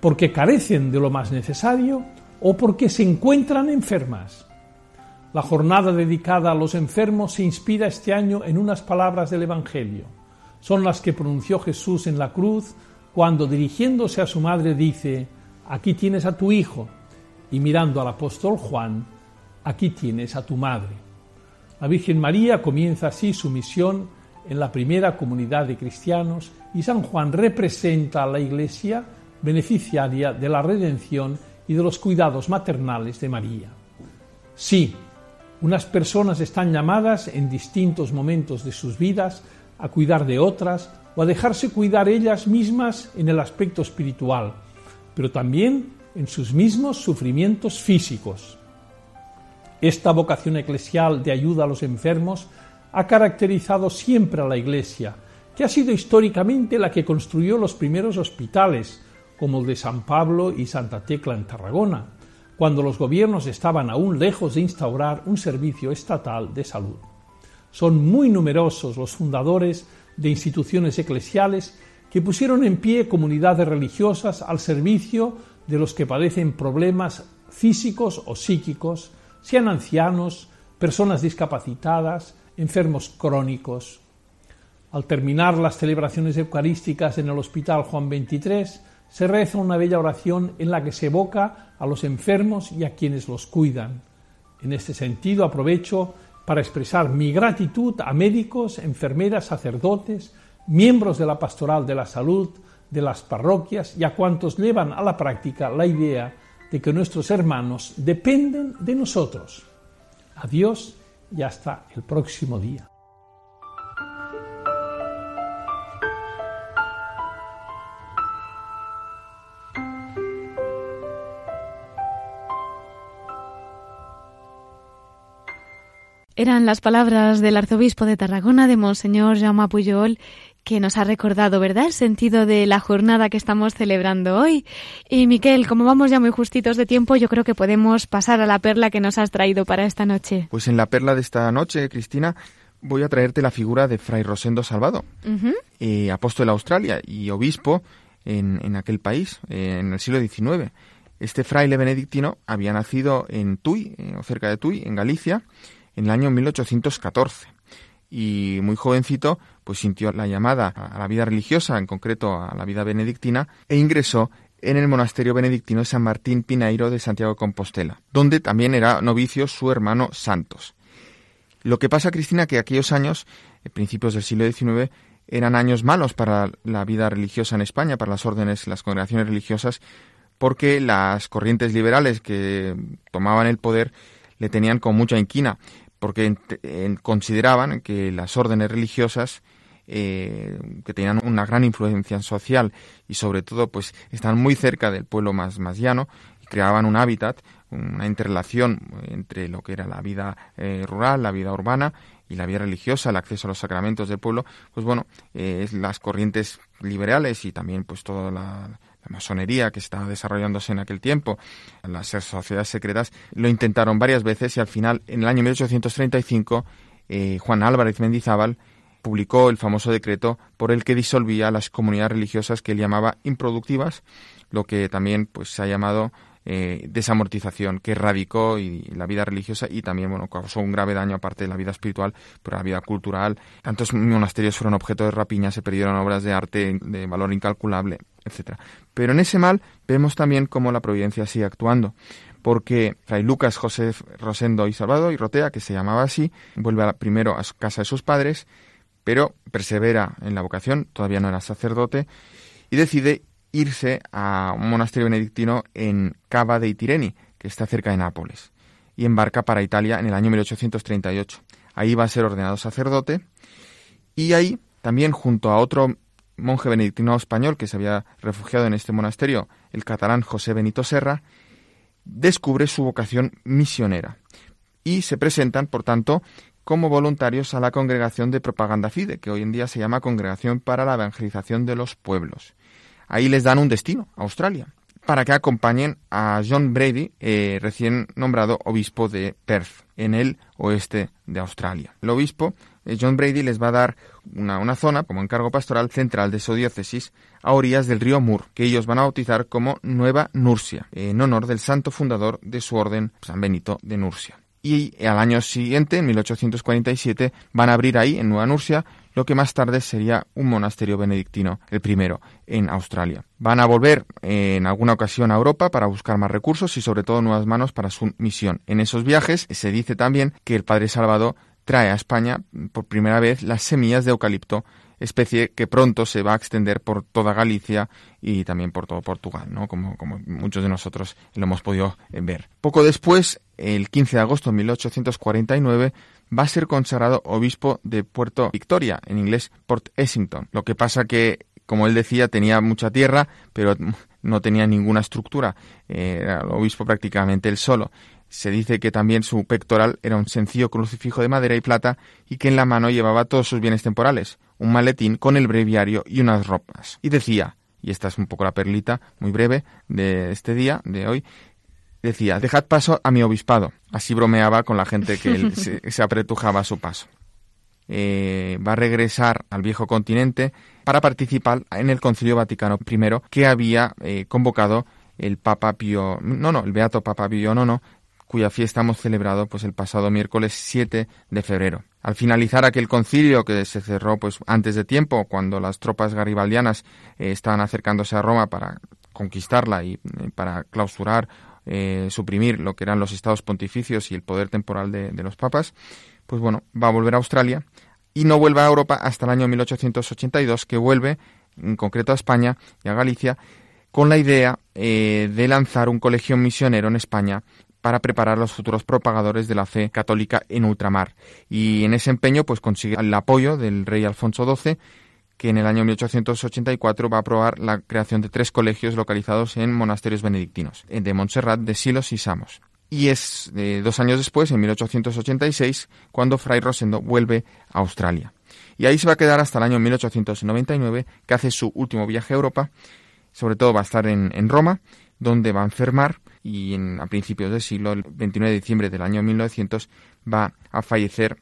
porque carecen de lo más necesario o porque se encuentran enfermas. La jornada dedicada a los enfermos se inspira este año en unas palabras del Evangelio. Son las que pronunció Jesús en la cruz cuando dirigiéndose a su madre dice, aquí tienes a tu hijo, y mirando al apóstol Juan, aquí tienes a tu madre. La Virgen María comienza así su misión en la primera comunidad de cristianos y San Juan representa a la Iglesia beneficiaria de la redención y de los cuidados maternales de María. Sí, unas personas están llamadas en distintos momentos de sus vidas a cuidar de otras o a dejarse cuidar ellas mismas en el aspecto espiritual, pero también en sus mismos sufrimientos físicos. Esta vocación eclesial de ayuda a los enfermos ha caracterizado siempre a la Iglesia, que ha sido históricamente la que construyó los primeros hospitales, como el de San Pablo y Santa Tecla en Tarragona, cuando los gobiernos estaban aún lejos de instaurar un servicio estatal de salud. Son muy numerosos los fundadores de instituciones eclesiales que pusieron en pie comunidades religiosas al servicio de los que padecen problemas físicos o psíquicos, sean ancianos, personas discapacitadas, enfermos crónicos. Al terminar las celebraciones eucarísticas en el Hospital Juan XXIII, se reza una bella oración en la que se evoca a los enfermos y a quienes los cuidan. En este sentido, aprovecho para expresar mi gratitud a médicos, enfermeras, sacerdotes, miembros de la Pastoral de la Salud, de las parroquias y a cuantos llevan a la práctica la idea de que nuestros hermanos dependen de nosotros. Adiós y hasta el próximo día. Eran las palabras del arzobispo de Tarragona, de Monseñor Jaume Puyol, que nos ha recordado, ¿verdad?, el sentido de la jornada que estamos celebrando hoy. Y Miquel, como vamos ya muy justitos de tiempo, yo creo que podemos pasar a la perla que nos has traído para esta noche. Pues en la perla de esta noche, Cristina, voy a traerte la figura de Fray Rosendo Salvado, eh, apóstol de Australia y obispo en, aquel país, eh, en el siglo XIX. Este fraile benedictino había nacido en Tui, eh, o cerca de Tui, en Galicia, en el año 1814. Y muy jovencito, pues sintió la llamada a la vida religiosa, en concreto a la vida benedictina, e ingresó en el monasterio benedictino de San Martín Pinairo de Santiago de Compostela, donde también era novicio su hermano Santos. Lo que pasa, Cristina, que aquellos años, principios del siglo XIX, eran años malos para la vida religiosa en España, para las órdenes, las congregaciones religiosas, porque las corrientes liberales que tomaban el poder le tenían con mucha inquina, porque consideraban que las órdenes religiosas eh, que tenían una gran influencia social y sobre todo pues están muy cerca del pueblo más, más llano y creaban un hábitat, una interrelación entre lo que era la vida eh, rural, la vida urbana y la vida religiosa, el acceso a los sacramentos del pueblo, pues bueno, eh, las corrientes liberales y también pues toda la, masonería que estaba desarrollándose en aquel tiempo, las sociedades secretas, lo intentaron varias veces y al final, en el año 1835, eh, Juan Álvarez Mendizábal publicó el famoso decreto por el que disolvía las comunidades religiosas que él llamaba improductivas, lo que también pues se ha llamado eh, desamortización que erradicó y, la vida religiosa y también bueno causó un grave daño aparte de la vida espiritual pero la vida cultural. Tantos monasterios fueron objeto de rapiña se perdieron obras de arte de valor incalculable etcétera. Pero en ese mal vemos también cómo la providencia sigue actuando porque Fray Lucas José Rosendo y Salvador y Rotea, que se llamaba así, vuelve primero a casa de sus padres, pero persevera en la vocación, todavía no era sacerdote, y decide irse a un monasterio benedictino en Cava de Itireni, que está cerca de Nápoles, y embarca para Italia en el año 1838. Ahí va a ser ordenado sacerdote y ahí también junto a otro monje benedictino español que se había refugiado en este monasterio, el catalán José Benito Serra, descubre su vocación misionera y se presentan, por tanto, como voluntarios a la Congregación de Propaganda Fide, que hoy en día se llama Congregación para la Evangelización de los Pueblos. Ahí les dan un destino, Australia, para que acompañen a John Brady, eh, recién nombrado obispo de Perth, en el oeste de Australia. El obispo, eh, John Brady, les va a dar una, zona como encargo pastoral central de su diócesis a orillas del río Mur, que ellos van a bautizar como Nueva Nursia, en honor del santo fundador de su orden, San Benito de Nursia. Y al año siguiente, en 1847, van a abrir ahí, en Nueva Nursia, lo que más tarde sería un monasterio benedictino, el primero, en Australia. Van a volver en alguna ocasión a Europa para buscar más recursos y sobre todo nuevas manos para su misión. En esos viajes se dice también que el Padre Salvador trae a España por primera vez las semillas de eucalipto especie que pronto se va a extender por toda Galicia y también por todo Portugal, ¿no? como, como muchos de nosotros lo hemos podido ver. Poco después, el 15 de agosto de 1849, va a ser consagrado obispo de Puerto Victoria, en inglés Port Essington. Lo que pasa que, como él decía, tenía mucha tierra, pero no tenía ninguna estructura. Era el obispo prácticamente él solo. Se dice que también su pectoral era un sencillo crucifijo de madera y plata y que en la mano llevaba todos sus bienes temporales, un maletín con el breviario y unas ropas. Y decía, y esta es un poco la perlita muy breve de este día, de hoy, decía, dejad paso a mi obispado. Así bromeaba con la gente que *laughs* se, apretujaba a su paso. Eh, va a regresar al viejo continente para participar en el Concilio Vaticano I que había eh, convocado el Papa Pío, no, no, el Beato Papa Pío IX, cuya fiesta hemos celebrado pues el pasado miércoles 7 de febrero. Al finalizar aquel concilio que se cerró pues antes de tiempo, cuando las tropas garibaldianas eh, estaban acercándose a Roma para conquistarla y para clausurar eh, suprimir lo que eran los estados pontificios y el poder temporal de, los papas, pues bueno, va a volver a Australia y no vuelve a Europa hasta el año 1882, que vuelve en concreto a España y a Galicia, con la idea eh, de lanzar un colegio misionero en España para preparar a los futuros propagadores de la fe católica en ultramar. Y en ese empeño pues consigue el apoyo del rey Alfonso XII que en el año 1884 va a aprobar la creación de tres colegios localizados en monasterios benedictinos, de Montserrat, de Silos y Samos. y es eh, dos años después, en 1886, cuando Fray Rosendo vuelve a Australia. Y ahí se va a quedar hasta el año 1899, que hace su último viaje a Europa, sobre todo va a estar en, en Roma, donde va a enfermar y en, a principios del siglo, el 29 de diciembre del año 1900, va a fallecer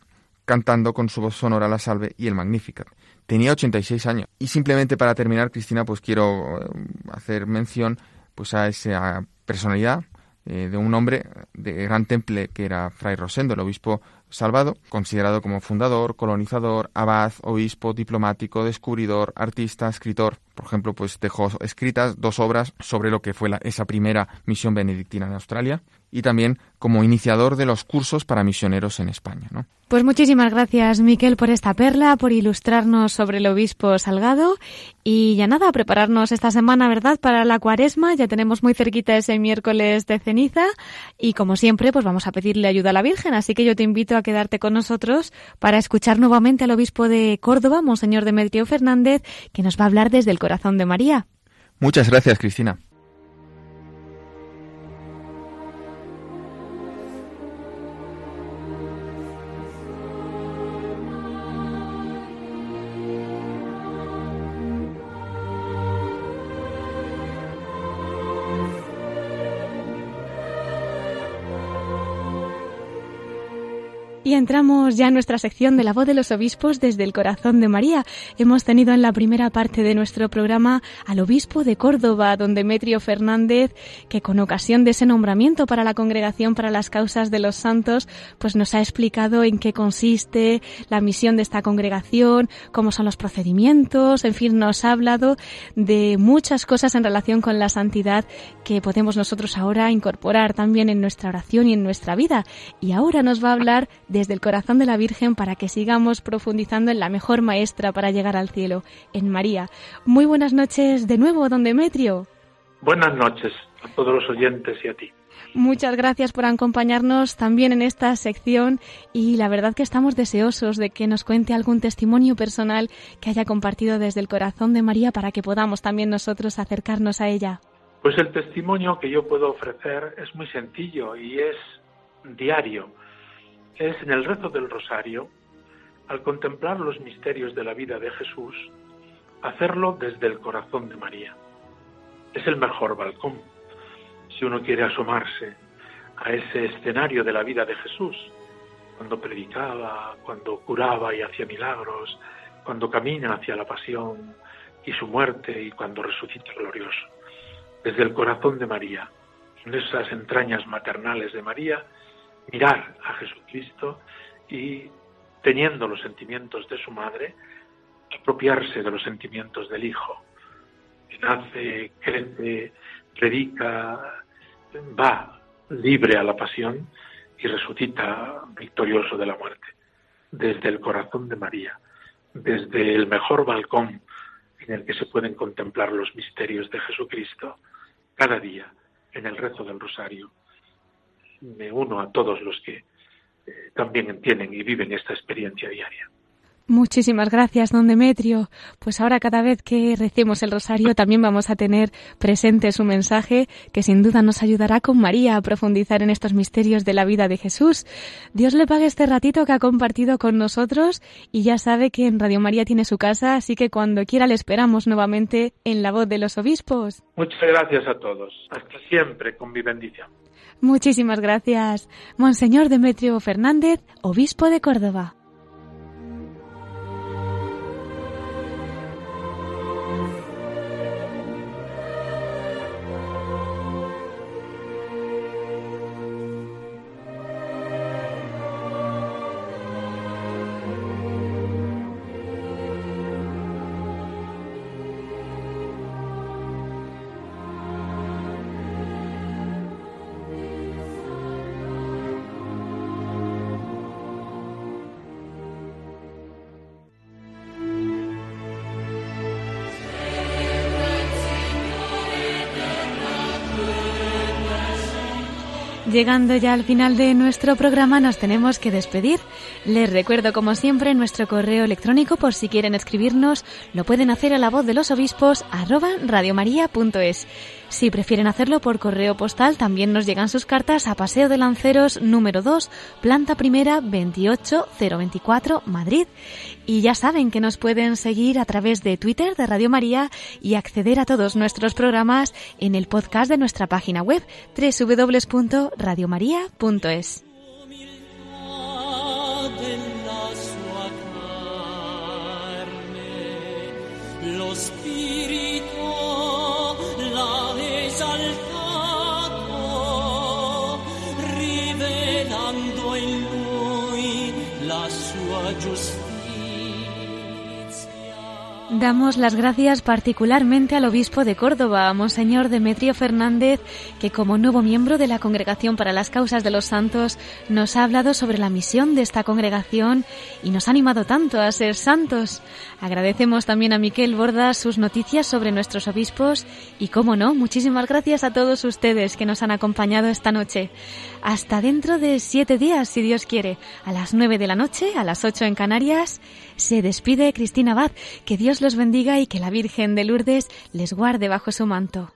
cantando con su voz sonora la salve y el Magnificat. Tenía 86 años. Y simplemente para terminar, Cristina, pues quiero eh, hacer mención pues a esa personalidad eh, de un hombre de gran temple que era Fray Rosendo, el obispo salvado, considerado como fundador, colonizador, abad, obispo, diplomático, descubridor, artista, escritor. Por ejemplo, pues dejó escritas dos obras sobre lo que fue esa primera misión benedictina en Australia y también como iniciador de los cursos para misioneros en España. ¿no? Pues muchísimas gracias, Miquel, por esta perla, por ilustrarnos sobre el obispo Salgado. Y ya nada, prepararnos esta semana, ¿verdad?, para la cuaresma. Ya tenemos muy cerquita ese miércoles de ceniza. Y como siempre, pues vamos a pedirle ayuda a la Virgen. Así que yo te invito a quedarte con nosotros para escuchar nuevamente al obispo de Córdoba, Monseñor Demetrio Fernández, que nos va a hablar desde el corazón de María. Muchas gracias, Cristina. Y entramos ya en nuestra sección de la voz de los obispos desde el corazón de María. Hemos tenido en la primera parte de nuestro programa al obispo de Córdoba, don Demetrio Fernández, que con ocasión de ese nombramiento para la Congregación para las Causas de los Santos, pues nos ha explicado en qué consiste la misión de esta congregación, cómo son los procedimientos, en fin, nos ha hablado de muchas cosas en relación con la santidad que podemos nosotros ahora incorporar también en nuestra oración y en nuestra vida. Y ahora nos va a hablar desde el corazón de la Virgen para que sigamos profundizando en la mejor maestra para llegar al cielo, en María. Muy buenas noches de nuevo, don Demetrio. Buenas noches a todos los oyentes y a ti. Muchas gracias por acompañarnos también en esta sección y la verdad que estamos deseosos de que nos cuente algún testimonio personal que haya compartido desde el corazón de María para que podamos también nosotros acercarnos a ella. Pues el testimonio que yo puedo ofrecer es muy sencillo y es diario es en el rezo del rosario, al contemplar los misterios de la vida de Jesús, hacerlo desde el corazón de María. Es el mejor balcón, si uno quiere asomarse a ese escenario de la vida de Jesús, cuando predicaba, cuando curaba y hacía milagros, cuando camina hacia la pasión y su muerte y cuando resucita glorioso. Desde el corazón de María, en esas entrañas maternales de María, mirar a Jesucristo y teniendo los sentimientos de su madre, apropiarse de los sentimientos del Hijo, que nace, crece, predica, va libre a la pasión y resucita victorioso de la muerte, desde el corazón de María, desde el mejor balcón en el que se pueden contemplar los misterios de Jesucristo, cada día en el rezo del rosario me uno a todos los que eh, también entienden y viven esta experiencia diaria. Muchísimas gracias, don Demetrio. Pues ahora cada vez que recemos el rosario también vamos a tener presente su mensaje que sin duda nos ayudará con María a profundizar en estos misterios de la vida de Jesús. Dios le pague este ratito que ha compartido con nosotros y ya sabe que en Radio María tiene su casa, así que cuando quiera le esperamos nuevamente en la voz de los obispos. Muchas gracias a todos. Hasta siempre con mi bendición. Muchísimas gracias. Monseñor Demetrio Fernández, obispo de Córdoba. Llegando ya al final de nuestro programa nos tenemos que despedir. Les recuerdo como siempre nuestro correo electrónico por si quieren escribirnos, lo pueden hacer a la voz de los obispos arroba radiomaria.es. Si prefieren hacerlo por correo postal, también nos llegan sus cartas a Paseo de Lanceros número 2, planta primera 28024, Madrid. Y ya saben que nos pueden seguir a través de Twitter de Radio María y acceder a todos nuestros programas en el podcast de nuestra página web www.radiomaria.es. just Damos las gracias particularmente al obispo de Córdoba, Monseñor Demetrio Fernández, que como nuevo miembro de la Congregación para las Causas de los Santos nos ha hablado sobre la misión de esta congregación y nos ha animado tanto a ser santos. Agradecemos también a Miquel Bordas sus noticias sobre nuestros obispos y, como no, muchísimas gracias a todos ustedes que nos han acompañado esta noche. Hasta dentro de siete días, si Dios quiere, a las nueve de la noche, a las ocho en Canarias. Se despide Cristina Abad. Que Dios los bendiga y que la Virgen de Lourdes les guarde bajo su manto.